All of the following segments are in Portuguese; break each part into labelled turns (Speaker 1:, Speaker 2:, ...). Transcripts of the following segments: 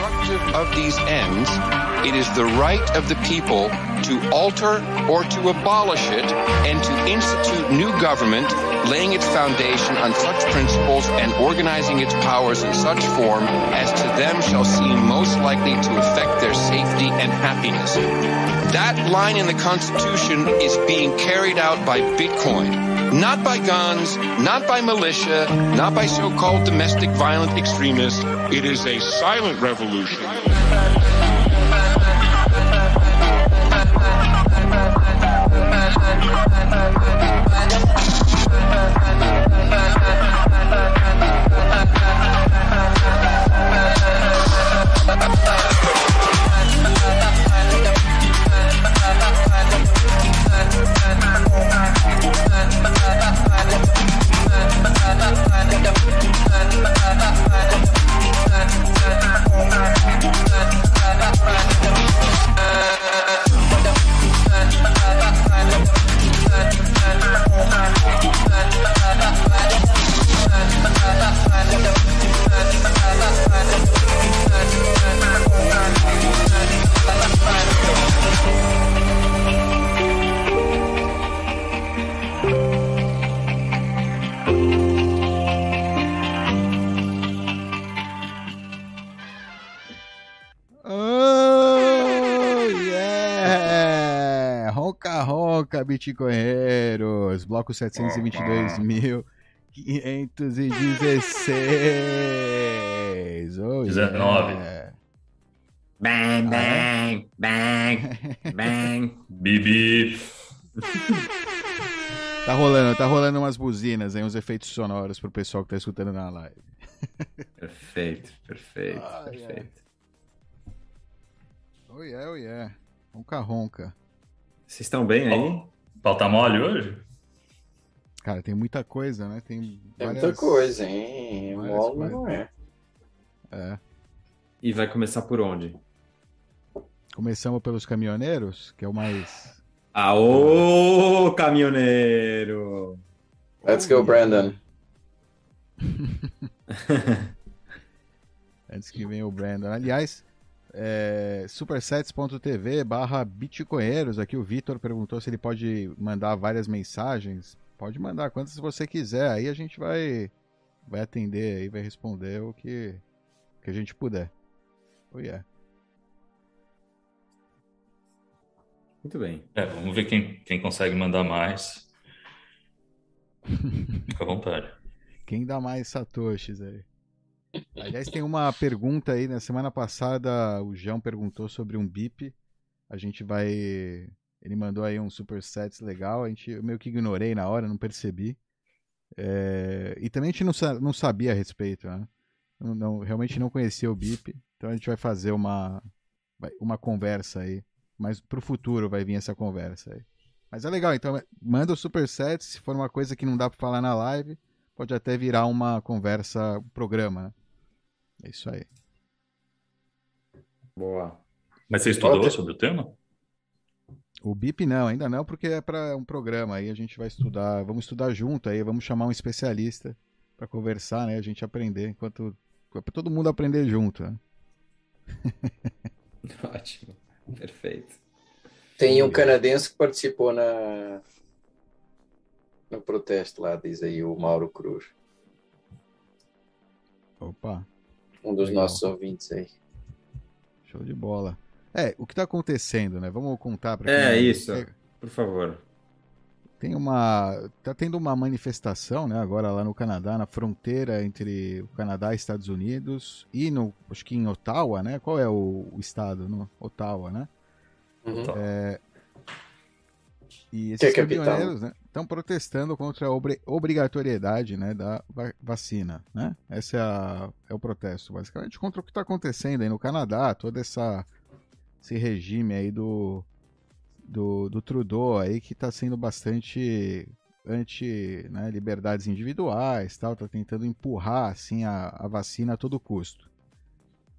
Speaker 1: destructive of these ends, it is the right of the people to alter or to abolish it and to institute new government laying its foundation on such principles and organizing its powers in such form as to them shall seem most likely to affect their safety and happiness. That line in the Constitution is being carried out by Bitcoin. Not by guns, not by militia, not by so-called domestic violent extremists. It is a silent revolution.
Speaker 2: bitcoinheiros! Bloco 722.516! Oh,
Speaker 3: 19.
Speaker 2: yeah.
Speaker 4: Bang,
Speaker 2: Ah, é?
Speaker 4: bang, bang, bang.
Speaker 3: Bibi.
Speaker 2: Tá rolando, tá rolando umas buzinas aí, uns efeitos sonoros pro pessoal que tá escutando na live.
Speaker 4: Perfeito, perfeito,
Speaker 2: yeah.
Speaker 4: perfeito.
Speaker 2: Oh, yeah, oh, yeah. Ronca, ronca.
Speaker 4: Vocês estão bem aí?
Speaker 3: Pauta mole hoje?
Speaker 2: Cara, tem muita coisa, né? Tem,
Speaker 5: Tem
Speaker 2: várias-
Speaker 5: muita coisa, hein? Mole não é.
Speaker 2: É.
Speaker 4: E vai começar por onde?
Speaker 2: Começamos pelos caminhoneiros, que é o mais.
Speaker 4: Aô, caminhoneiro!
Speaker 5: Let's go, Brandon.
Speaker 2: Antes que venha o Brandon. Aliás, é, supersets.tv barra bitcoinheiros. Aqui o Vitor perguntou se ele pode mandar várias mensagens. Pode mandar quantas você quiser. Aí a gente vai, vai atender aí, vai responder o que, que a gente puder. Oh, yeah.
Speaker 4: Muito bem.
Speaker 3: É, vamos ver quem, quem consegue mandar mais. Fica à vontade.
Speaker 2: Quem dá mais satoshis aí? Aliás, tem uma pergunta aí. Na semana passada, o João perguntou sobre um BIP. A gente vai. Ele mandou aí um superset legal. A gente, eu meio que ignorei na hora, não percebi. É, E também a gente não, sa- não sabia a respeito, né? Não, não- realmente não conhecia o BIP. Então a gente vai fazer uma, uma conversa aí. Mas pro futuro vai vir essa conversa aí. Mas é legal, então manda o superset. Se for uma coisa que não dá pra falar na live, pode até virar uma conversa, um programa, né? É isso aí.
Speaker 4: Boa.
Speaker 3: Mas você estudou
Speaker 5: Outra-
Speaker 3: sobre o tema?
Speaker 2: O BIP não, ainda não, porque é para um programa aí a gente vai estudar, vamos estudar junto aí, vamos chamar um especialista para conversar, né? A gente aprender enquanto para todo mundo aprender junto, né?
Speaker 4: Ótimo. Perfeito.
Speaker 5: Tem um canadense que participou na no protesto lá, diz aí o Mauro Cruz,
Speaker 2: Opa,
Speaker 5: um dos
Speaker 2: Legal.
Speaker 5: nossos ouvintes aí.
Speaker 2: show de bola. É, o que tá acontecendo, né? Vamos contar para
Speaker 4: É isso. Por favor.
Speaker 2: Tem uma. Tá tendo uma manifestação, né, agora lá no Canadá, na fronteira entre o Canadá e Estados Unidos, e no. Acho que em Ottawa, né? Qual é o, o estado? No, Ottawa, né?
Speaker 5: Uhum.
Speaker 3: Tá.
Speaker 2: E
Speaker 5: Que é
Speaker 2: esses
Speaker 5: capital.
Speaker 2: caminhoneiros né, estão protestando contra a obri- obrigatoriedade né, da va- vacina. Né? Esse é, a- é o protesto, basicamente, contra o que está acontecendo aí no Canadá, todo essa, esse regime aí do, do, do Trudeau aí que está sendo bastante anti né, liberdades individuais, tal, tá tentando empurrar assim a, a vacina a todo custo.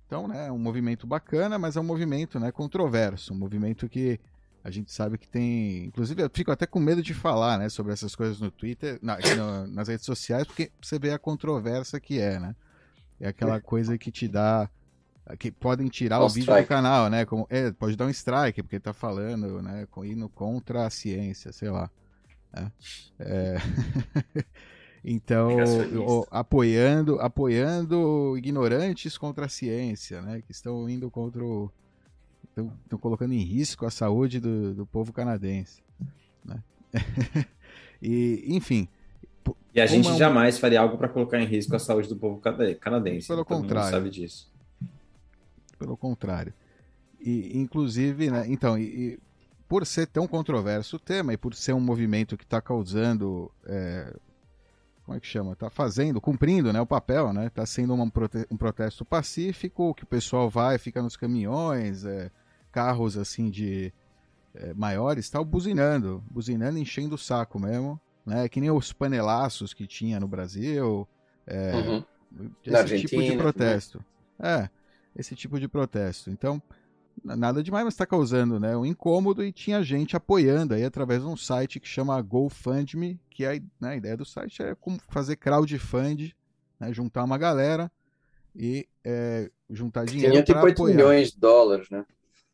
Speaker 2: Então, né, é um movimento bacana, mas é um movimento, né, controverso, um movimento que a gente sabe que tem, inclusive eu fico até com medo de falar, né, sobre essas coisas no Twitter, na- no- nas redes sociais, porque você vê a controvérsia que é, né? É aquela coisa que te dá que podem tirar o vídeo
Speaker 5: strike.
Speaker 2: do canal, né? Como, é, pode dar um strike, porque tá falando, né? com- Indo contra a ciência, sei lá. né? É. então, o- apoiando, apoiando ignorantes contra a ciência, né? Que estão indo contra o. Estão colocando em risco a saúde do, do povo canadense. Né? e, enfim,
Speaker 4: E a gente
Speaker 2: Como é um-
Speaker 4: jamais faria algo para colocar em risco a saúde do povo cana- canadense.
Speaker 2: Pelo
Speaker 4: mundo
Speaker 2: contrário.
Speaker 4: sabe disso.
Speaker 2: pelo contrário. E, inclusive, né, então, e, e por ser tão controverso o tema e por ser um movimento que está causando, é, como é que chama? Está fazendo, cumprindo, né, o papel, né? Está sendo uma prote- um protesto pacífico que o pessoal vai, fica nos caminhões, é, carros assim de é, maiores, tal, buzinando, buzinando, enchendo o saco mesmo, né? Que nem os panelaços que tinha no Brasil. É,
Speaker 5: Uhum.
Speaker 2: esse tipo de
Speaker 5: né?
Speaker 2: protesto. É, esse tipo de protesto. Então, nada demais, mas está causando né, um incômodo e tinha gente apoiando aí através de um site que chama GoFundMe, que a, né, a ideia do site é como fazer crowdfund, né, juntar uma galera e é, juntar dinheiro
Speaker 5: Tinha tipo
Speaker 2: para
Speaker 5: 8
Speaker 2: apoiar.
Speaker 5: milhões de dólares, né?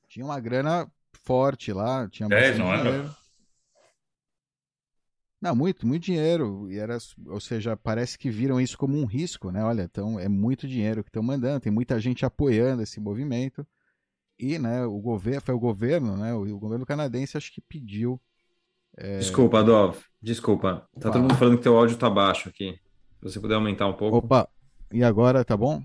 Speaker 2: Tinha uma grana forte lá, tinha
Speaker 3: 10,
Speaker 2: bastante
Speaker 3: não era?
Speaker 2: dinheiro. Não, muito, muito dinheiro. E era, ou seja, parece que viram isso como um risco, né? Olha, então é muito dinheiro que estão mandando, tem muita gente apoiando esse movimento. E, né, o governo, foi o governo, né? O, governo canadense acho que pediu.
Speaker 4: Desculpa, Adolfo. Desculpa. Tá
Speaker 2: Opa.
Speaker 4: todo mundo falando que teu áudio tá baixo aqui. Se você puder aumentar um pouco,
Speaker 2: Opa, e agora tá bom?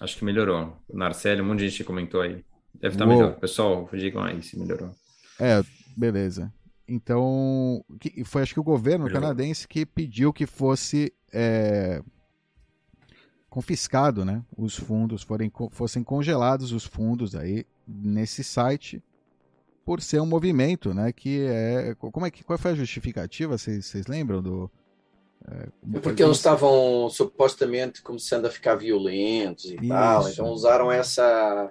Speaker 4: acho que melhorou. Narcélio, um monte de gente comentou aí. Deve estar
Speaker 2: Uou.
Speaker 4: melhor. Pessoal, digam aí se melhorou.
Speaker 2: É, beleza. Então, que- foi acho que o governo
Speaker 3: Melhorou.
Speaker 2: canadense que pediu que fosse é, confiscado, né? Os fundos forem, fossem congelados os fundos aí nesse site por ser um movimento, né? Que é como é que qual foi a justificativa? Vocês lembram do? É,
Speaker 5: Porque eles estavam supostamente começando a ficar violentos e tal,
Speaker 2: Isso.
Speaker 5: então usaram essa.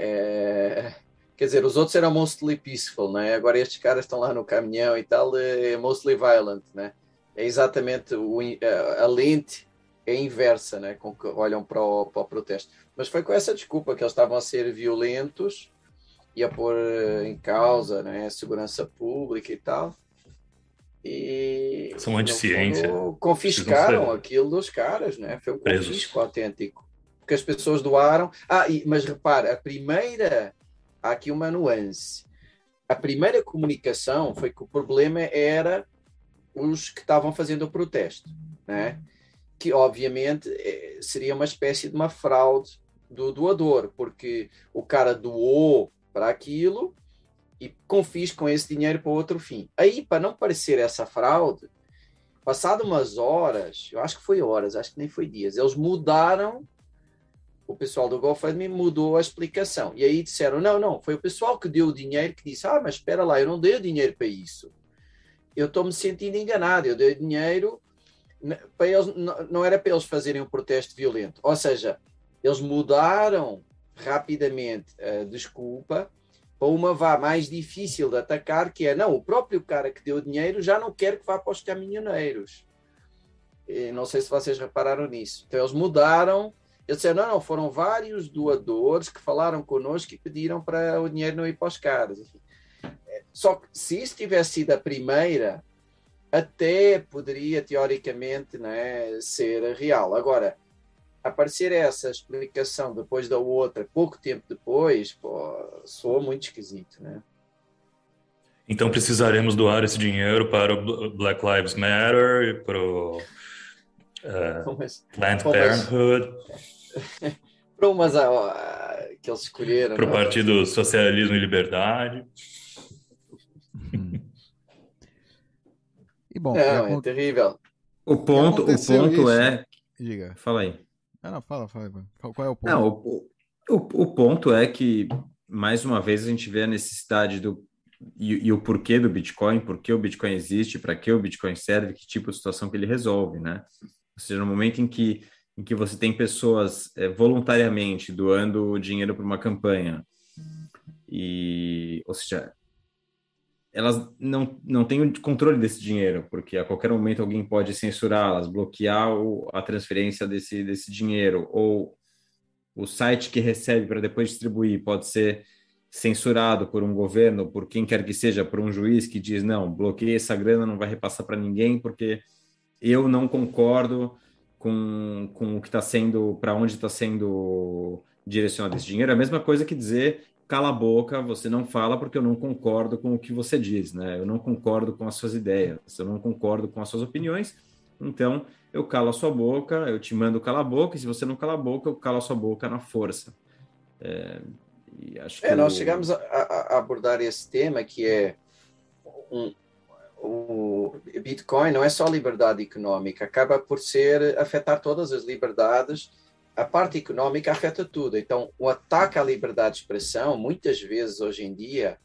Speaker 5: É, Quer dizer, os outros eram mostly peaceful, né? Agora estes caras estão lá no caminhão e tal, é mostly violent, né? É exatamente o, a a lente é inversa, né? Com que olham para o, para o protesto. Mas foi com essa desculpa que eles estavam a ser violentos e a pôr em causa, né? A segurança pública e tal. E
Speaker 3: São anti-ciência.
Speaker 5: confiscaram aquilo dos caras, né? Foi um
Speaker 3: presos.
Speaker 5: confisco autêntico. Porque as pessoas doaram. Ah, e- mas repara, a primeira. Há aqui uma nuance. A primeira comunicação foi que o problema era os que estavam fazendo o protesto, né? Que obviamente eh, seria uma espécie de uma fraude do doador, porque o cara doou para aquilo e confiscam esse dinheiro para outro fim. Aí, para não parecer essa fraude, passado umas horas, eu acho que foi horas, acho que nem foi dias, eles mudaram, o pessoal do GoFundMe mudou a explicação. E aí disseram, não, não, foi o pessoal que deu o dinheiro que disse, ah, mas espera lá, eu não dei o dinheiro para isso. Eu estou me sentindo enganado, eu dei o dinheiro para eles, não era para eles fazerem um protesto violento. Ou seja, eles mudaram rapidamente a desculpa para uma vá mais difícil de atacar, que é não, o próprio cara que deu o dinheiro já não quer que vá para os caminhoneiros. Não sei se vocês repararam nisso. Então eles mudaram, eles disseram, não, não, foram vários doadores que falaram connosco e pediram para o dinheiro não ir para os caras. É, Só que se isso tivesse sido a primeira, até poderia teoricamente né, ser real. Agora, aparecer essa explicação depois da outra, pouco tempo depois, pô, soa muito esquisito, né?
Speaker 3: Então precisaremos doar esse dinheiro para o Bl- Black Lives Matter e para o
Speaker 5: Mas,
Speaker 3: Planned Parenthood,
Speaker 5: para umas ah, que eles escolheram.
Speaker 3: para o
Speaker 5: não?
Speaker 3: Partido Socialismo e Liberdade.
Speaker 2: E bom,
Speaker 5: Não,
Speaker 2: e
Speaker 5: é
Speaker 2: acon-
Speaker 5: terrível.
Speaker 4: O ponto, o ponto
Speaker 2: isso?
Speaker 4: é.
Speaker 2: diga.
Speaker 4: Fala aí.
Speaker 2: Ah, não, fala, fala. Ivan. Qual, qual é o ponto?
Speaker 4: Não, o, o, o ponto é que, mais uma vez, a gente vê a necessidade do. E, e o porquê do Bitcoin, por que o Bitcoin existe, para que o Bitcoin serve, que tipo de situação que ele resolve, né? Ou seja, no momento em que, em que você tem pessoas eh, voluntariamente doando dinheiro para uma campanha, e, ou seja, elas não, não têm o controle desse dinheiro, porque a qualquer momento alguém pode censurá-las, bloquear o, a transferência desse, desse dinheiro, ou o site que recebe para depois distribuir pode ser censurado por um governo, por quem quer que seja, por um juiz que diz não, bloqueia essa grana, não vai repassar para ninguém porque eu não concordo com, com o que está sendo, para onde está sendo direcionado esse dinheiro. É a mesma coisa que dizer cala a boca, você não fala porque eu não concordo com o que você diz, né? Eu não concordo com as suas ideias, eu não concordo com as suas opiniões, então eu calo a sua boca, eu te mando calar a boca, e se você não cala a boca, eu calo a sua boca na força.
Speaker 5: É, é nós chegamos a, a, abordar esse tema que é um, o Bitcoin não é só liberdade econômica, acaba por ser afetar todas as liberdades a parte económica afeta tudo. Então, o ataque à liberdade de expressão, muitas vezes hoje em dia,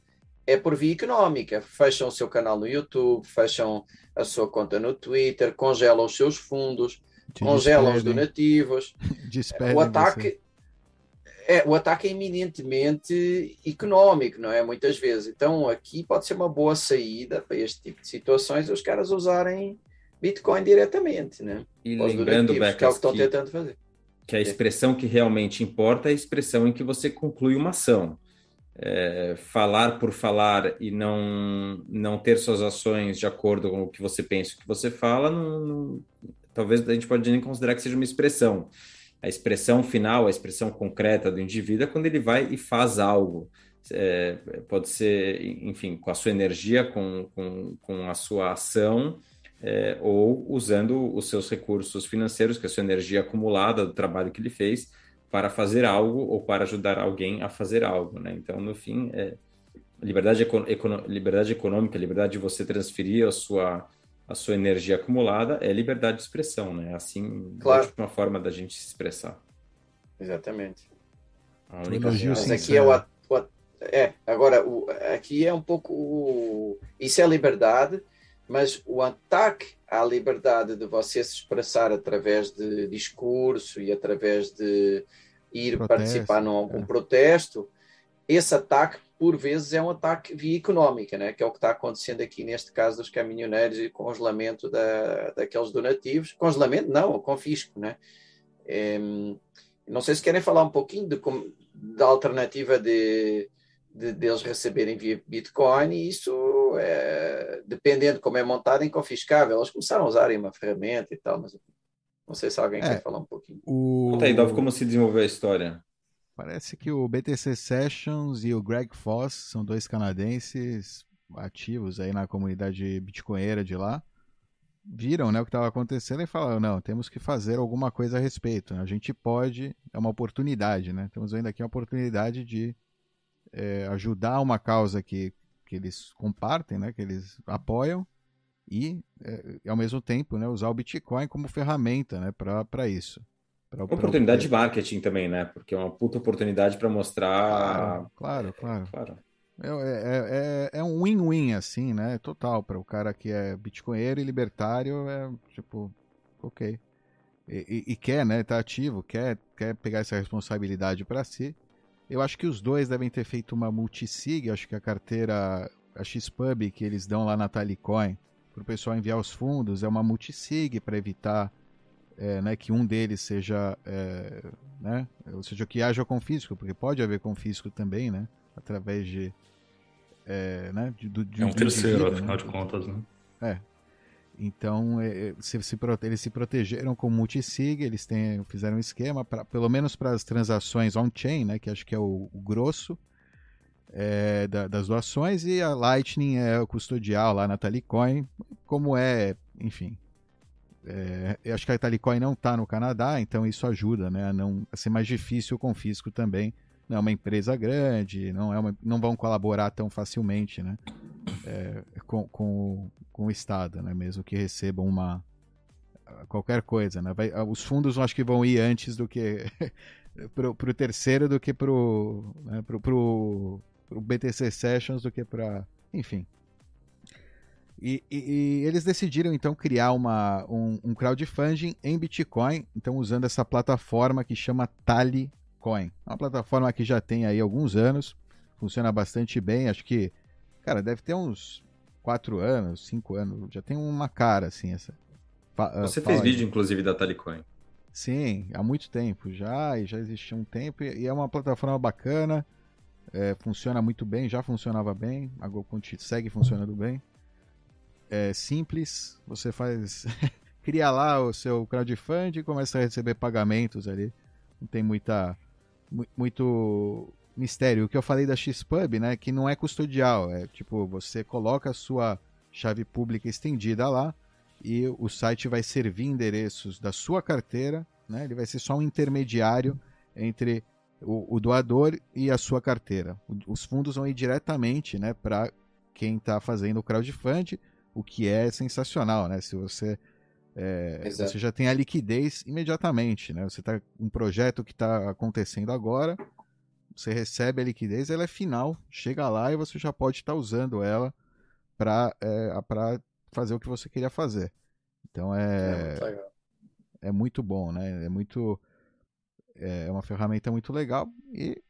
Speaker 5: é por via económica. Fecham o seu canal no YouTube, fecham a sua conta no Twitter, congelam os seus fundos, Te congelam os donativos. o ataque é, o ataque é eminentemente económico, não é? Muitas vezes. Então, aqui pode ser uma boa saída para este tipo de situações os caras usarem Bitcoin diretamente, né?
Speaker 4: E lembrando, Beck,
Speaker 5: que é o que estão tentando fazer
Speaker 4: que a expressão que realmente importa é a expressão em que você conclui uma ação. É, falar por falar e não, não ter suas ações de acordo com o que você pensa, o que você fala, não, não, talvez a gente pode nem considerar que seja uma expressão. A expressão final, a expressão concreta do indivíduo é quando ele vai e faz algo. É, pode ser, enfim, com a sua energia, com, com, com a sua ação, é, ou usando os seus recursos financeiros, que é a sua energia acumulada do trabalho que ele fez, para fazer algo ou para ajudar alguém a fazer algo. Né? Então, no fim, é, liberdade, liberdade econômica, liberdade de você transferir a sua, a sua energia acumulada é liberdade de expressão. Né? Assim,
Speaker 5: claro.
Speaker 4: uma forma da gente se expressar.
Speaker 5: Exatamente.
Speaker 2: A única Mas
Speaker 5: aqui é o, o é, agora, o, aqui é um pouco. O, isso é liberdade, mas o ataque à liberdade de você se expressar através de discurso e através de ir protesto, participar num algum é. protesto, esse ataque por vezes é um ataque via económica, né? que é o que está acontecendo aqui neste caso dos caminhoneiros e congelamento da, daqueles donativos. Congelamento? Não, confisco. Né? É, não sei se querem falar um pouquinho de, da alternativa de, de, deles receberem via Bitcoin, e isso, é, dependendo de como é montado, é inconfiscável. Eles começaram a usarem uma ferramenta e tal, mas não sei se alguém é, quer falar um pouquinho.
Speaker 4: O... Conta aí, Dov, como se desenvolveu a história?
Speaker 2: Parece que o BTC Sessions e o Greg Foss são dois canadenses ativos aí na comunidade bitcoinera de lá. Viram né, o que estava acontecendo e falaram: não, temos que fazer alguma coisa a respeito. Né? A gente pode, é uma oportunidade, né? Estamos vendo aqui uma oportunidade de é, ajudar uma causa que, que eles compartem, né, que eles apoiam, e, é, ao mesmo tempo, né, usar o Bitcoin como ferramenta né, para isso.
Speaker 4: Pra, pra oportunidade de marketing também, né? Porque é uma puta oportunidade para mostrar.
Speaker 2: Claro, claro. claro. É, é, é, é um win-win, assim, né? Total. Para o cara que é bitcoinheiro e libertário, é tipo, ok. E, e, e, quer, né? Tá ativo, quer, quer pegar essa responsabilidade para si. Eu acho que os dois devem ter feito uma multisig, acho que a carteira, a XPub que eles dão lá na Talicoin, para o pessoal enviar os fundos, é uma multisig para evitar é, né, que um deles seja, é, né, ou seja, que haja confisco, porque pode haver confisco também, né, através de, é, né, de, de,
Speaker 3: é um terceiro, vida, afinal né? de contas, né?
Speaker 2: É, então, é, é, se, se, eles se protegeram com multisig, eles têm, fizeram um esquema, pra, pelo menos para as transações on-chain, né, que acho que é o, o grosso é, da, das doações, e a Lightning é o custodial lá na Talicoin, como é, enfim. É, eu acho que a Talicoin não está no Canadá, então isso ajuda né, a, não, a ser mais difícil o confisco também. Não é uma empresa grande, não, é uma, não vão colaborar tão facilmente né, é, com, com, com o Estado, né? mesmo que recebam uma qualquer coisa. Né? Vai, os fundos acho que vão ir antes do que para o terceiro do que para o né? pro, pro, pro BTC Sessions do que para. Enfim. E, e, e, eles decidiram então criar uma, um, um crowdfunding em Bitcoin, então usando essa plataforma que chama Talicoin. É uma plataforma que já tem aí alguns anos, funciona bastante bem, acho que, cara, deve ter uns quatro anos, cinco anos, já tem uma cara assim essa.
Speaker 4: Fa Você fez vídeo, inclusive, da Talicoin.
Speaker 2: Sim, há muito tempo já, e já existia um tempo, e é uma plataforma bacana, é, funciona muito bem, já funcionava bem, a GoConti segue funcionando bem. É simples, você faz. cria lá o seu crowdfunding e começa a receber pagamentos ali. Não tem muita. muito mistério. O que eu falei da Xpub, né? Que não é custodial. É tipo, você coloca a sua chave pública estendida lá e o site vai servir endereços da sua carteira, né? Ele vai ser só um intermediário entre o, o doador e a sua carteira. Os fundos vão ir diretamente, né, para quem está fazendo o crowdfunding, o que é sensacional, né? Se você é, você já tem a liquidez imediatamente, né? Você está um projeto que está acontecendo agora, você recebe a liquidez, ela é final, chega lá e você já pode estar tá usando ela para é, para fazer o que você queria fazer. Então é é, é muito bom, né? É muito é uma ferramenta muito legal e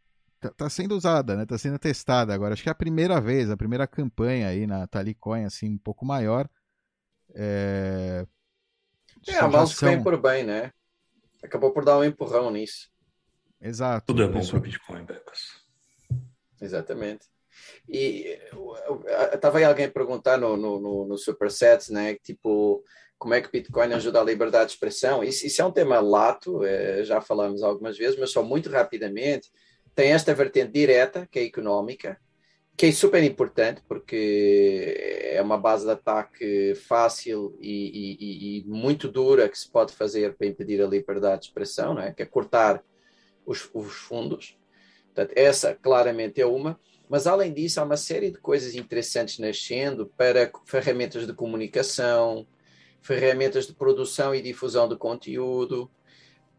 Speaker 2: tá, tá sendo usada, né? Tá sendo testada agora. Acho que é a primeira vez, a primeira campanha aí na Talicoin assim um pouco maior. É,
Speaker 5: é a mão são... por bem, né? Acabou por dar um empurrão nisso.
Speaker 2: Exato.
Speaker 3: Tudo é bom para Bitcoin, Becas.
Speaker 5: Exatamente. E estava aí alguém perguntar no, no, no, no Superset, né? Tipo, como é que o Bitcoin ajuda a liberdade de expressão? Isso, isso é um tema lato, é, já falamos algumas vezes, mas só muito rapidamente. Tem esta vertente direta, que é económica, que é super importante porque é uma base de ataque fácil e, e, e, muito dura que se pode fazer para impedir a liberdade de expressão, não é? que é cortar os, os fundos. Portanto, essa claramente é uma, mas além disso há uma série de coisas interessantes nascendo para ferramentas de comunicação, ferramentas de produção e difusão de conteúdo,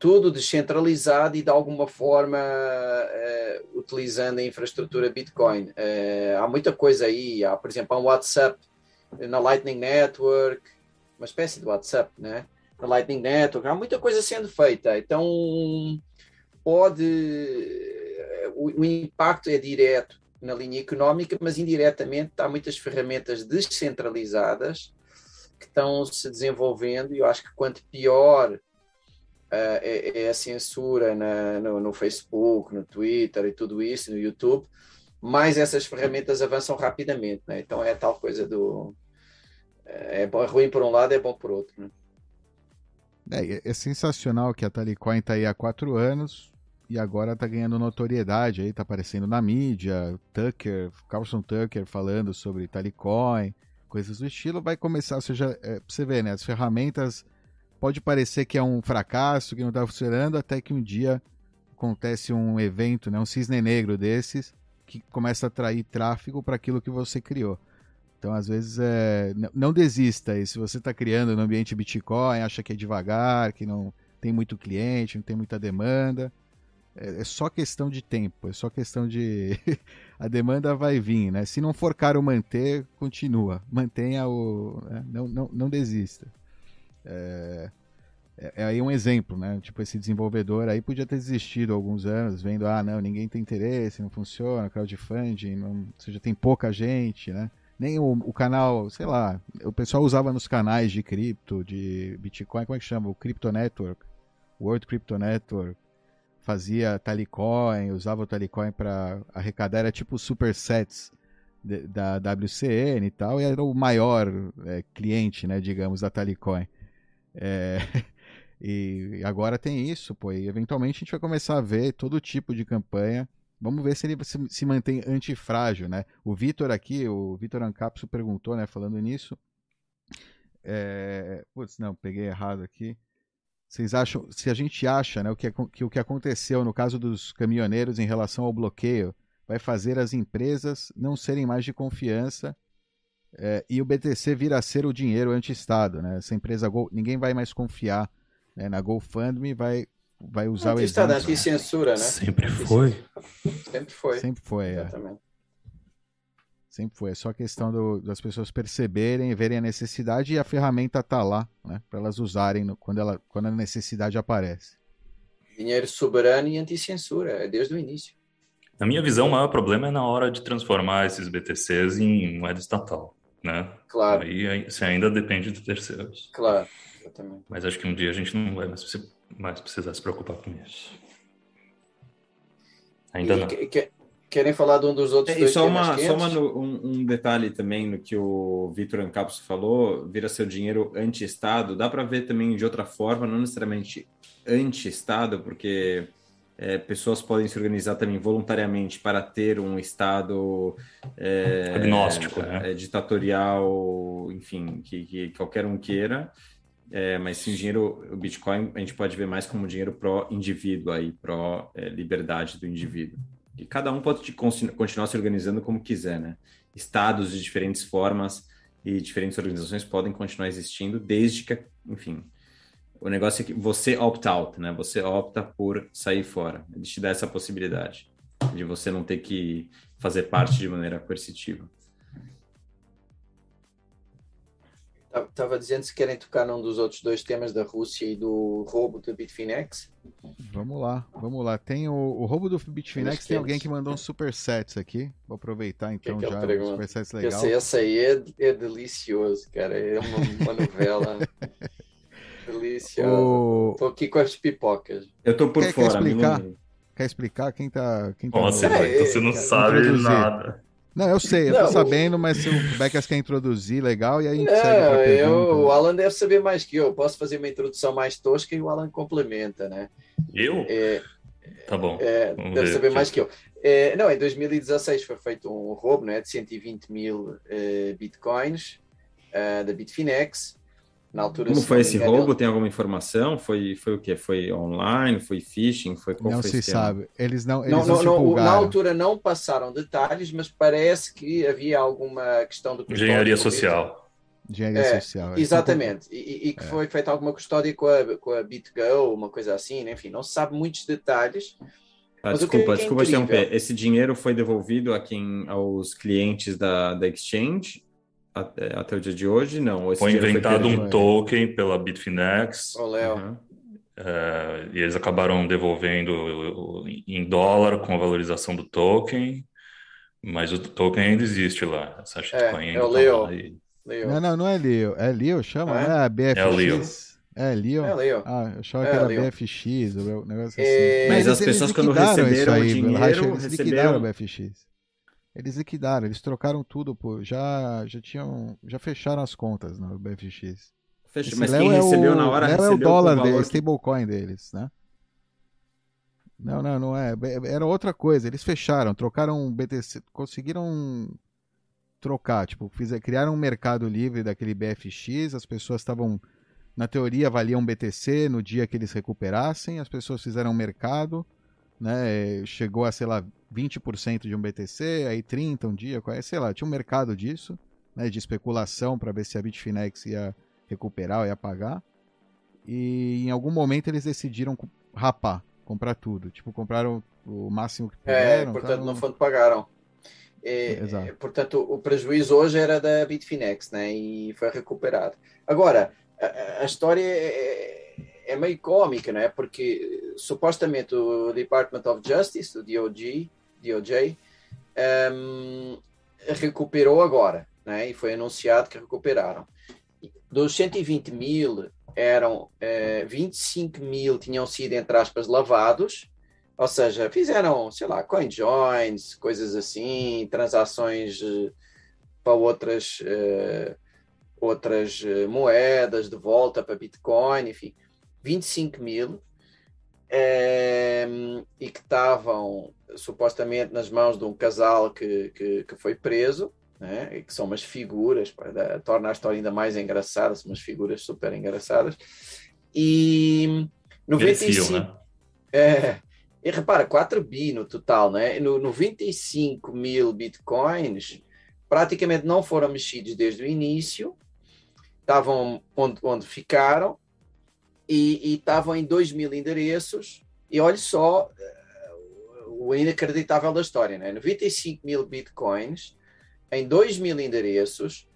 Speaker 5: tudo descentralizado e de alguma forma uh, utilizando a infraestrutura Bitcoin. Uh, há muita coisa aí, há, por exemplo, um WhatsApp na Lightning Network, uma espécie de WhatsApp, né? Na Lightning Network, há muita coisa sendo feita. Então, pode. O, o impacto é direto na linha económica, mas indiretamente há muitas ferramentas descentralizadas que estão se desenvolvendo e eu acho que quanto pior é, é, a censura na, no, no, Facebook, no Twitter e tudo isso, no YouTube, mais essas ferramentas avançam rapidamente. Né? Então é tal coisa do. É, é ruim por um lado, é bom por outro. Né?
Speaker 2: É, é sensacional que a Talicoin está aí há quatro anos e agora está ganhando notoriedade aí, está aparecendo na mídia, Tucker, Carlson Tucker falando sobre Talicoin, coisas do estilo, vai começar, ou seja, é, você ver, né, as ferramentas pode parecer que é um fracasso, que não está funcionando, até que um dia acontece um evento, né, um cisne negro desses, que começa a atrair tráfego para aquilo que você criou. Então, às vezes, é, não desista. E se você está criando no ambiente Bitcoin, acha que é devagar, que não tem muito cliente, não tem muita demanda, é, é só questão de tempo, é só questão de. a demanda vai vir, né? Se não for caro manter, continua. Mantenha o. Né? Não, não, não desista. É, é, é, aí um exemplo, né? Tipo, esse desenvolvedor aí podia ter desistido há alguns anos, vendo, ah, não, ninguém tem interesse, não funciona, crowdfunding, não, ou seja, tem pouca gente, né? Nem o, o, canal, sei lá, o pessoal usava nos canais de cripto, de Bitcoin, como é que chama? O Crypto Network, World Crypto Network, fazia Talicoin, usava o Talicoin para arrecadar, era tipo supersets da WCN e tal, e era o maior é, cliente, né, digamos, da Talicoin. É, e agora tem isso, pô, e eventualmente a gente vai começar a ver todo tipo de campanha. Vamos ver se ele se, mantém antifrágil, né? O Vitor aqui, o Vitor Ancapso perguntou, né, falando nisso. É... Putz, não, peguei errado aqui. Vocês acham, se a gente acha, né, o que, que o que aconteceu no caso dos caminhoneiros em relação ao bloqueio vai fazer as empresas não serem mais de confiança é, e o BTC vir a ser o dinheiro anti-Estado, né? Essa empresa Go, ninguém vai mais confiar né, na GoFundMe, vai vai usar
Speaker 5: anti
Speaker 2: o exemplo.
Speaker 5: anti-censura, né?
Speaker 3: Sempre foi.
Speaker 5: Sempre foi.
Speaker 2: Sempre foi, é. Sempre foi. É só questão do, das pessoas perceberem, verem a necessidade e a ferramenta tá lá, né? Para elas usarem no, quando, ela, quando a necessidade aparece.
Speaker 5: Dinheiro soberano e anti-censura, é desde o início.
Speaker 3: Na minha visão, o maior problema é na hora de transformar esses BTCs em moeda estatal né?
Speaker 5: Claro.
Speaker 3: Aí você ainda depende de terceiros.
Speaker 5: Claro, exatamente.
Speaker 3: Mas acho que um dia a gente não vai mais mais precisar se preocupar com isso. Ainda
Speaker 5: E
Speaker 3: não.
Speaker 5: que- que- querem falar de um dos outros
Speaker 4: É, e
Speaker 5: dois
Speaker 4: só, uma, só uma no- um, um detalhe também no que o Vitor Ancapos falou, vira seu dinheiro anti-Estado, dá para ver também de outra forma, não necessariamente anti-Estado, porque é, pessoas podem se organizar também voluntariamente para ter um Estado é,
Speaker 3: Agnóstico, né?
Speaker 4: é, ditatorial, enfim, que, que qualquer um queira. É, mas sim, o dinheiro, o Bitcoin, a gente pode ver mais como dinheiro pró-indivíduo aí, pró-liberdade do indivíduo. E cada um pode con- continuar se organizando como quiser, né? Estados de diferentes formas e diferentes organizações podem continuar existindo, desde que, enfim, o negócio é que você opt out, né? Você opta por sair fora. Ele te dá essa possibilidade de você não ter que fazer parte de maneira coercitiva.
Speaker 5: Estava dizendo se querem tocar num dos outros dois temas da Rússia e do roubo da Bitfinex.
Speaker 2: Vamos lá, vamos lá. Tem o, o roubo do Bitfinex, tem alguém
Speaker 5: quentes.
Speaker 2: que mandou uns supersets aqui. Vou aproveitar então
Speaker 5: que ele
Speaker 2: já,
Speaker 5: pergunta?
Speaker 2: um supersets
Speaker 5: Esse,
Speaker 2: legal.
Speaker 5: esse aí é, é delicioso, cara. É uma, uma novela deliciosa.
Speaker 2: O-
Speaker 5: Estou aqui com as pipocas.
Speaker 4: Eu tô por
Speaker 2: Quer- quer
Speaker 4: fora, me
Speaker 2: explicar? Quer explicar quem tá. Quem tá
Speaker 3: Como
Speaker 2: no-
Speaker 5: É,
Speaker 3: velho? Então você não sabe
Speaker 2: introduzir.
Speaker 3: nada.
Speaker 2: Não, eu sei, eu
Speaker 5: Não,
Speaker 2: tô sabendo, mas se o Becas quer introduzir, legal, e aí gente segue pra
Speaker 5: Não, eu, o Alan deve saber mais que eu. Posso fazer uma introdução mais tosca e o Alan complementa, né?
Speaker 3: Eu?
Speaker 5: É,
Speaker 3: Tá bom.
Speaker 5: É, deve
Speaker 3: ver
Speaker 5: saber mais que eu. É, não, em 2016 foi feito um roubo né, de 120 mil eh, bitcoins eh, da Bitfinex. Na altura,
Speaker 4: Como foi esse roubo? Tem alguma informação? Foi, foi o quê? Foi online? Foi phishing? Foi qual
Speaker 2: Não
Speaker 4: foi
Speaker 2: se
Speaker 4: esquema?
Speaker 2: sabe. Eles não, eles
Speaker 5: Não,
Speaker 2: não,
Speaker 5: não, na altura não passaram detalhes, mas parece que havia alguma questão do custódia
Speaker 3: Engenharia social.
Speaker 2: Engenharia
Speaker 5: É,
Speaker 2: social. Eles
Speaker 5: Exatamente, e, e- e
Speaker 2: É.
Speaker 5: que foi feita alguma custódia com a, com a BitGo, uma coisa assim, né? enfim, não se sabe muitos detalhes.
Speaker 4: Ah,
Speaker 5: que é-
Speaker 4: desculpa,
Speaker 5: que é
Speaker 4: desculpa interromper. Esse dinheiro foi devolvido a quem, aos clientes da, da Exchange até, até o dia de hoje? Não. Esse
Speaker 3: Foi inventado
Speaker 4: perdido?
Speaker 3: um token pela Bitfinex
Speaker 5: Ô, Léo,
Speaker 4: Aham.
Speaker 3: eh, e eles acabaram devolvendo o- em dólar com a valorização do token, mas o token ainda existe lá. Essa shitcoin
Speaker 5: é
Speaker 3: ainda
Speaker 5: o
Speaker 3: tá
Speaker 5: Leo.
Speaker 3: e-
Speaker 5: Leo.
Speaker 2: Não, não, não é Leo. É Leo, chama?
Speaker 5: Ah, é?
Speaker 2: É a BFX?
Speaker 3: É o Leo.
Speaker 2: É Leo?
Speaker 5: É, Leo.
Speaker 2: Ah, eu achava
Speaker 5: É,
Speaker 2: que era
Speaker 5: Leo.
Speaker 2: BFX, um negócio assim.
Speaker 5: É,
Speaker 4: Mas
Speaker 2: eles-
Speaker 4: as pessoas, quando receberam o dinheiro, receberam-
Speaker 2: liquidaram a BFX. Eles liquidaram, eles trocaram tudo, pô. Já, já tinham, já fecharam as contas no BFX.
Speaker 4: Fecha,
Speaker 2: Esse
Speaker 4: mas
Speaker 2: Léo
Speaker 4: quem
Speaker 2: é
Speaker 4: recebeu
Speaker 2: o,
Speaker 4: na hora
Speaker 2: Léo é o
Speaker 4: recebeu
Speaker 2: dólar deles, stablecoin deles, né? Não, não, não é. Era outra coisa. Eles fecharam, trocaram BTC, conseguiram trocar, tipo, fizer, criaram um mercado livre daquele BFX, as pessoas estavam, na teoria, valiam BTC no dia que eles recuperassem, as pessoas fizeram um mercado, né? Chegou a, sei lá, 20% de um BTC, aí 30 um dia, é, sei lá, tinha um mercado disso, né, de especulação para ver se a Bitfinex ia recuperar ou ia pagar. E em algum momento eles decidiram rapar, comprar tudo. Tipo, compraram o máximo que
Speaker 5: É,
Speaker 2: puderam.
Speaker 5: portanto,
Speaker 2: tal.
Speaker 5: no fundo pagaram. É,
Speaker 2: Exato.
Speaker 5: é, portanto, o prejuízo hoje era da Bitfinex, né? E foi recuperado. Agora, a- a, a história é, é meio cômica, né? Porque supostamente o Department of Justice, o DOJ, DOJ ehm, recuperou agora, né? E foi anunciado que recuperaram. Dos 120 mil, eram eh, 25 mil tinham sido, entre aspas, lavados, ou seja, fizeram, sei lá, coin joins, coisas assim, transações eh, para outras, eh, outras eh, moedas de volta para Bitcoin, enfim, 25 mil, eh, e que estavam supostamente nas mãos de um casal que, que, que foi preso, né, e que são umas figuras, pá, da- torna a história ainda mais engraçada, são umas figuras super engraçadas. E
Speaker 3: Mereciam,
Speaker 5: 95,
Speaker 3: né?
Speaker 5: é, e repara, 4 bi no total, né? No 95 mil bitcoins praticamente não foram mexidos desde o início, estavam onde, onde ficaram e estavam em 2 mil endereços. E olha só eh, o inacreditável da história, né? 95 mil bitcoins em 2 mil endereços,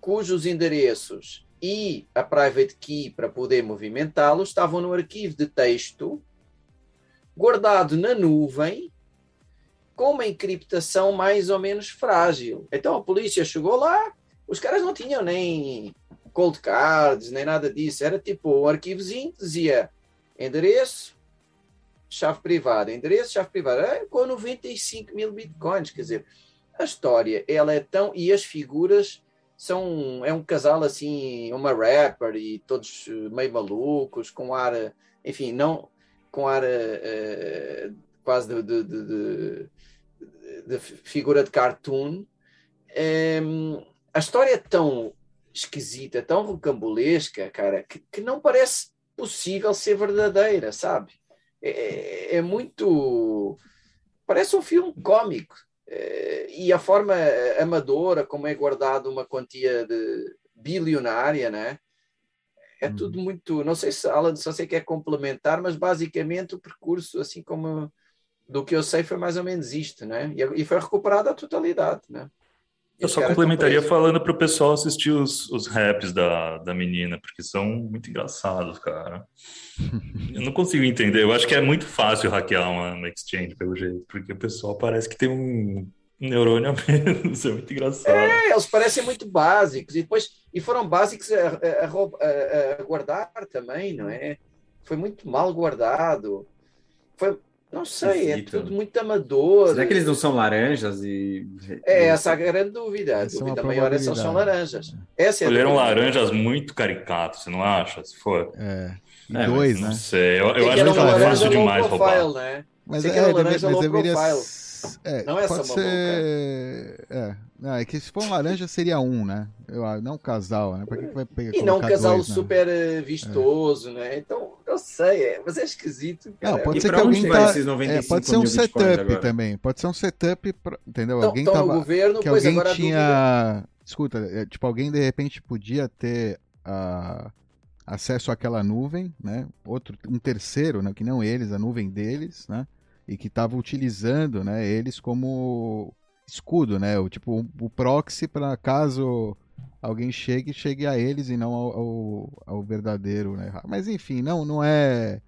Speaker 5: cujos endereços e a private key para poder movimentá-los estavam no arquivo de texto guardado na nuvem com uma encriptação mais ou menos frágil. Então a polícia chegou lá, os caras não tinham nem cold cards, nem nada disso, era tipo um arquivozinho que dizia endereço, chave privada, endereço, chave privada, é, com 95 mil bitcoins, quer dizer, a história, ela é tão, e as figuras são, é um casal assim, uma rapper e todos meio malucos, com ar, enfim, não, com ar uh, quase de, de, de, de, figura de cartoon. Um, a história é tão esquisita, tão rocambolesca, cara, que, que não parece possível ser verdadeira, sabe? É, é, é muito. Parece um filme cómico. É, e a forma amadora como é guardado uma quantia de bilionária, né? É hum. tudo muito. Não sei se Alan só sei que é complementar, mas basicamente o percurso, assim como do que eu sei, foi mais ou menos isto, né? E, e foi recuperado a totalidade, né?
Speaker 3: Eu só complementaria falando para o pessoal assistir os, os raps da, da menina, porque são muito engraçados, cara. Eu não consigo entender. Eu acho que é muito fácil hackear uma, uma exchange, pelo jeito, porque o pessoal parece que tem um neurônio a menos. É muito engraçado.
Speaker 5: É, eles parecem muito básicos. E, depois, e foram básicos a, a, a, a guardar também, não é? Foi muito mal guardado. Foi, não sei, é tudo muito amador.
Speaker 4: Será que eles não são laranjas? E...
Speaker 5: É, essa é a grande dúvida. A dúvida é maior é se são laranjas. Essa é
Speaker 3: Escolheram laranjas muito caricatos, você não acha? Se for.
Speaker 2: É. é dois, né?
Speaker 3: Não sei. Eu, eu acho que é fácil demais
Speaker 5: profile, roubar. Né?
Speaker 2: Mas é, laranja mas deveria... É, não é pode ser... É. Não, é que se for um laranja seria um, né? Eu, não um casal, né? Pra que, que vai pegar
Speaker 5: E não um casal dois, né? super né? vistoso, é. né? Então, eu sei, é, mas é esquisito.
Speaker 2: Cara. Não, pode e ser que alguém tá... É, pode ser um setup também. Pode ser um setup, pra... entendeu?
Speaker 5: Então,
Speaker 2: alguém
Speaker 5: então,
Speaker 2: tava...
Speaker 5: governo,
Speaker 2: que alguém tinha... Dúvida... Escuta, é, tipo, alguém de repente podia ter uh, acesso àquela nuvem, né? Outro, um terceiro, né? Que não eles, a nuvem deles, né? E que estava utilizando, né? Eles como escudo, né? O tipo o, proxy para caso alguém chegue, chegue a eles e não ao, ao, ao, verdadeiro, né? Mas enfim, não, não é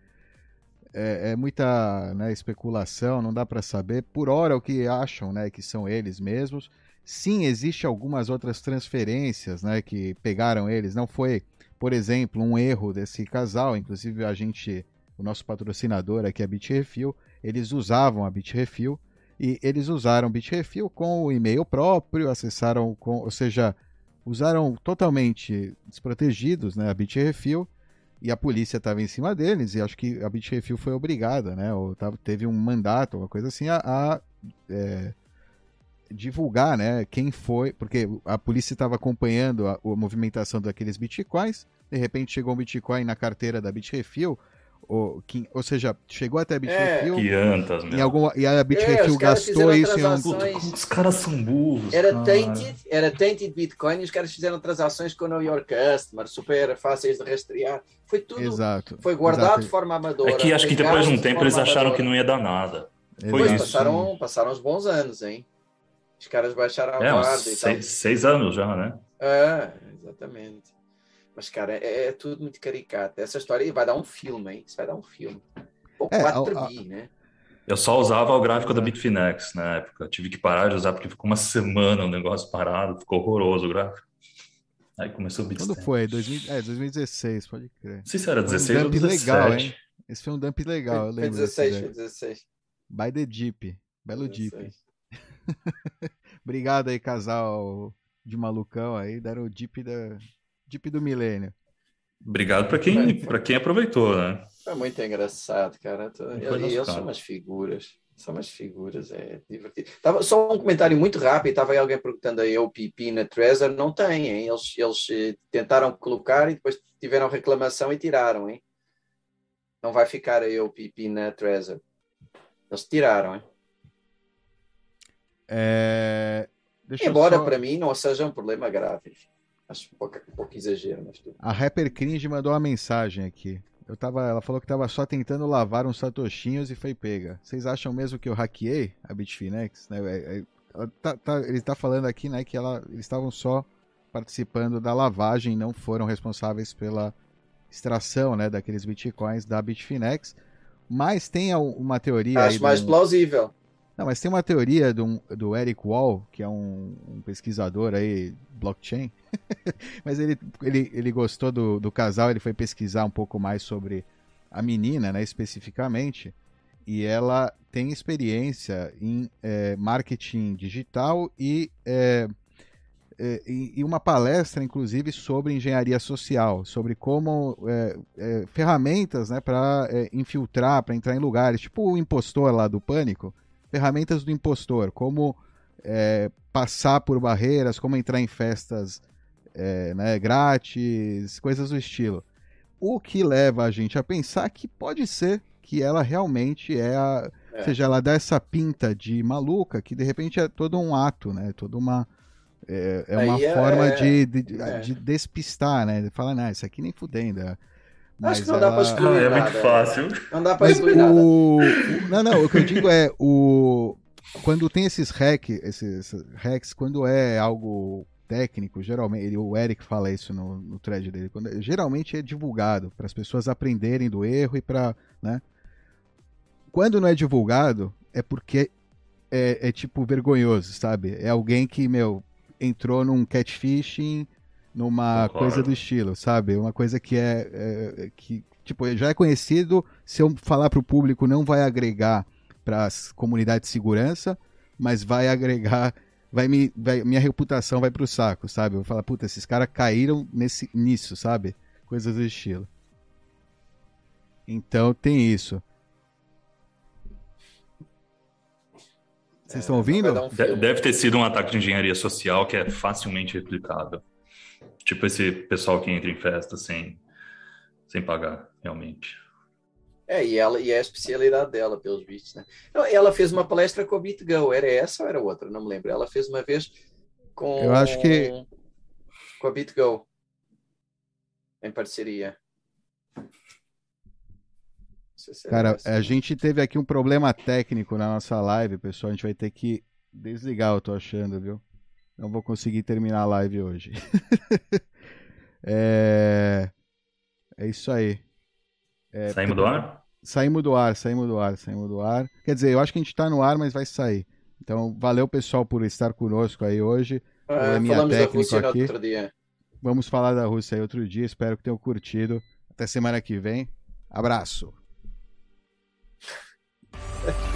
Speaker 2: é, é muita né, especulação, não dá para saber. Por hora o que acham, né, que são eles mesmos. Sim, existe algumas outras transferências, né, que pegaram eles. Não foi, por exemplo, um erro desse casal. Inclusive a gente, o nosso patrocinador aqui, a Bitrefill, eles usavam a Bitrefill e eles usaram Bitrefill com o e-mail próprio, acessaram com, ou seja, usaram totalmente desprotegidos, né, a Bitrefill e a polícia estava em cima deles e acho que a Bitrefill foi obrigada, né, ou tava, teve um mandato, uma coisa assim, a, a é, divulgar, né, quem foi, porque a polícia estava acompanhando a, a, movimentação daqueles bitcoins, de repente chegou um bitcoin na carteira da Bitrefill, ou, que, ou seja, chegou até a Bitrefill.
Speaker 3: É.
Speaker 2: Em alguma, e a Bitrefill é, gastou isso em
Speaker 3: um. Puta, os caras são burros.
Speaker 5: Era tainted, era tainted Bitcoin e os caras fizeram transações com o New York Customer, super fáceis de rastrear. Foi tudo.
Speaker 2: Exato.
Speaker 5: Foi guardado Exato. de forma amadora.
Speaker 3: É que acho que depois de um tempo eles acharam amadora. que não ia dar nada.
Speaker 5: Foi isso. Passaram, passaram uns bons anos, hein? Os caras baixaram a
Speaker 3: é, guarda e seis, tal. Seis anos já, né?
Speaker 5: É, exatamente. Mas, cara, é, é, tudo muito caricato. Essa história vai dar um filme, hein? Isso vai dar um filme. Pô, é, 4 a, bi, né?
Speaker 3: Eu só usava o gráfico da Bitfinex na época. tive que parar de usar porque ficou uma semana o negócio parado, ficou horroroso o gráfico. Aí começou o
Speaker 2: Quando foi? 2000, é, 2016, pode crer. Não
Speaker 3: sei se era 16
Speaker 2: um
Speaker 3: ou 17.
Speaker 2: legal, hein? Esse foi um dump legal,
Speaker 5: foi, foi 16, foi 16.
Speaker 2: By the Jeep. Belo 16. Jeep. Obrigado aí, casal de malucão aí. Deram o Jeep da, Deep do milênio.
Speaker 3: Obrigado para quem, para quem aproveitou, né?
Speaker 5: Foi muito engraçado, cara. São umas figuras. São umas figuras, é divertido. Tava, só um comentário muito rápido, estava aí alguém perguntando aí o Pipi na Trezor, não tem, hein? Eles, eles eh, tentaram colocar e depois tiveram reclamação e tiraram, hein? Não vai ficar aí o Pipi na Trezor. Eles tiraram, hein?
Speaker 2: É...
Speaker 5: Embora só... para mim não seja um problema grave. Acho um pouco, um pouco exagero, mas tudo.
Speaker 2: A Rapper Cringe mandou uma mensagem aqui. Eu tava, ela falou que tava só tentando lavar uns satoshinhos e foi pega. Vocês acham mesmo que eu hackeei a Bitfinex? Né? É, é, tá, tá, ele está falando aqui né, que ela, eles estavam só participando da lavagem, não foram responsáveis pela extração né, daqueles bitcoins da Bitfinex. Mas tem uma teoria.
Speaker 5: Acho mais do... plausível.
Speaker 2: Não, mas tem uma teoria do, do Eric Wall, que é um, um pesquisador aí, blockchain, mas ele, ele, ele gostou do, do casal, ele foi pesquisar um pouco mais sobre a menina, né, especificamente, e ela tem experiência em é, marketing digital e, é, é, e, uma palestra, inclusive, sobre engenharia social, sobre como é, é, ferramentas né, para é, infiltrar, para entrar em lugares, tipo o impostor lá do Pânico, ferramentas do impostor, como passar por barreiras, como entrar em festas né, grátis, coisas do estilo. O que leva a gente a pensar que pode ser que ela realmente é a. É. Ou seja, ela dá essa pinta de maluca que de repente é todo um ato, né? Toda uma. É, é uma é, forma de, de, é. de, despistar, né? De falar, não, isso aqui nem fudendo. É.
Speaker 5: Mas Acho que não ela... dá pra excluir.
Speaker 3: é muito fácil.
Speaker 5: Não dá pra excluir nada.
Speaker 2: O... Não, não, o que eu digo é o. Quando tem esses hacks, esses hacks, quando é algo técnico, geralmente, o Eric fala isso no, no thread dele, quando, geralmente é divulgado para as pessoas aprenderem do erro e para, né? Quando não é divulgado, é porque é, é, tipo vergonhoso, sabe? É alguém que, meu, entrou num catfishing, numa Concordo. coisa do estilo, sabe? Uma coisa que é, é, que, tipo, já é conhecido, se eu falar para o público não vai agregar para as comunidades de segurança, mas vai agregar vai me, vai, minha reputação vai pro saco, sabe? Eu vou falar, puta, esses caras caíram nesse, nisso, sabe? Coisas do estilo. Então tem isso. Vocês estão é, ouvindo?
Speaker 3: Um Deve ter sido um ataque de engenharia social que é facilmente replicável. Tipo esse pessoal que entra em festa sem, sem pagar, realmente.
Speaker 5: É, e, ela, e é a especialidade dela, pelos vistos, né? ela fez uma palestra com a BitGo, era essa ou era outra? Não me lembro. Ela fez uma vez com...
Speaker 2: Eu acho que...
Speaker 5: Com a BitGo. Em parceria.
Speaker 2: Se Cara, a gente teve aqui um problema técnico na nossa live, pessoal. A gente vai ter que desligar, eu tô achando, viu? Não vou conseguir terminar a live hoje. é... é isso aí.
Speaker 3: É, saímos do ar?
Speaker 2: Saímos do ar, saímos do ar, saímos do ar. Quer dizer, eu acho que a gente está no ar, mas vai sair. Então, valeu, pessoal, por estar conosco aí hoje.
Speaker 5: É, minha falamos da Rússia aqui. outro dia.
Speaker 2: Vamos falar da Rússia aí outro dia. Espero que tenham curtido. Até semana que vem. Abraço.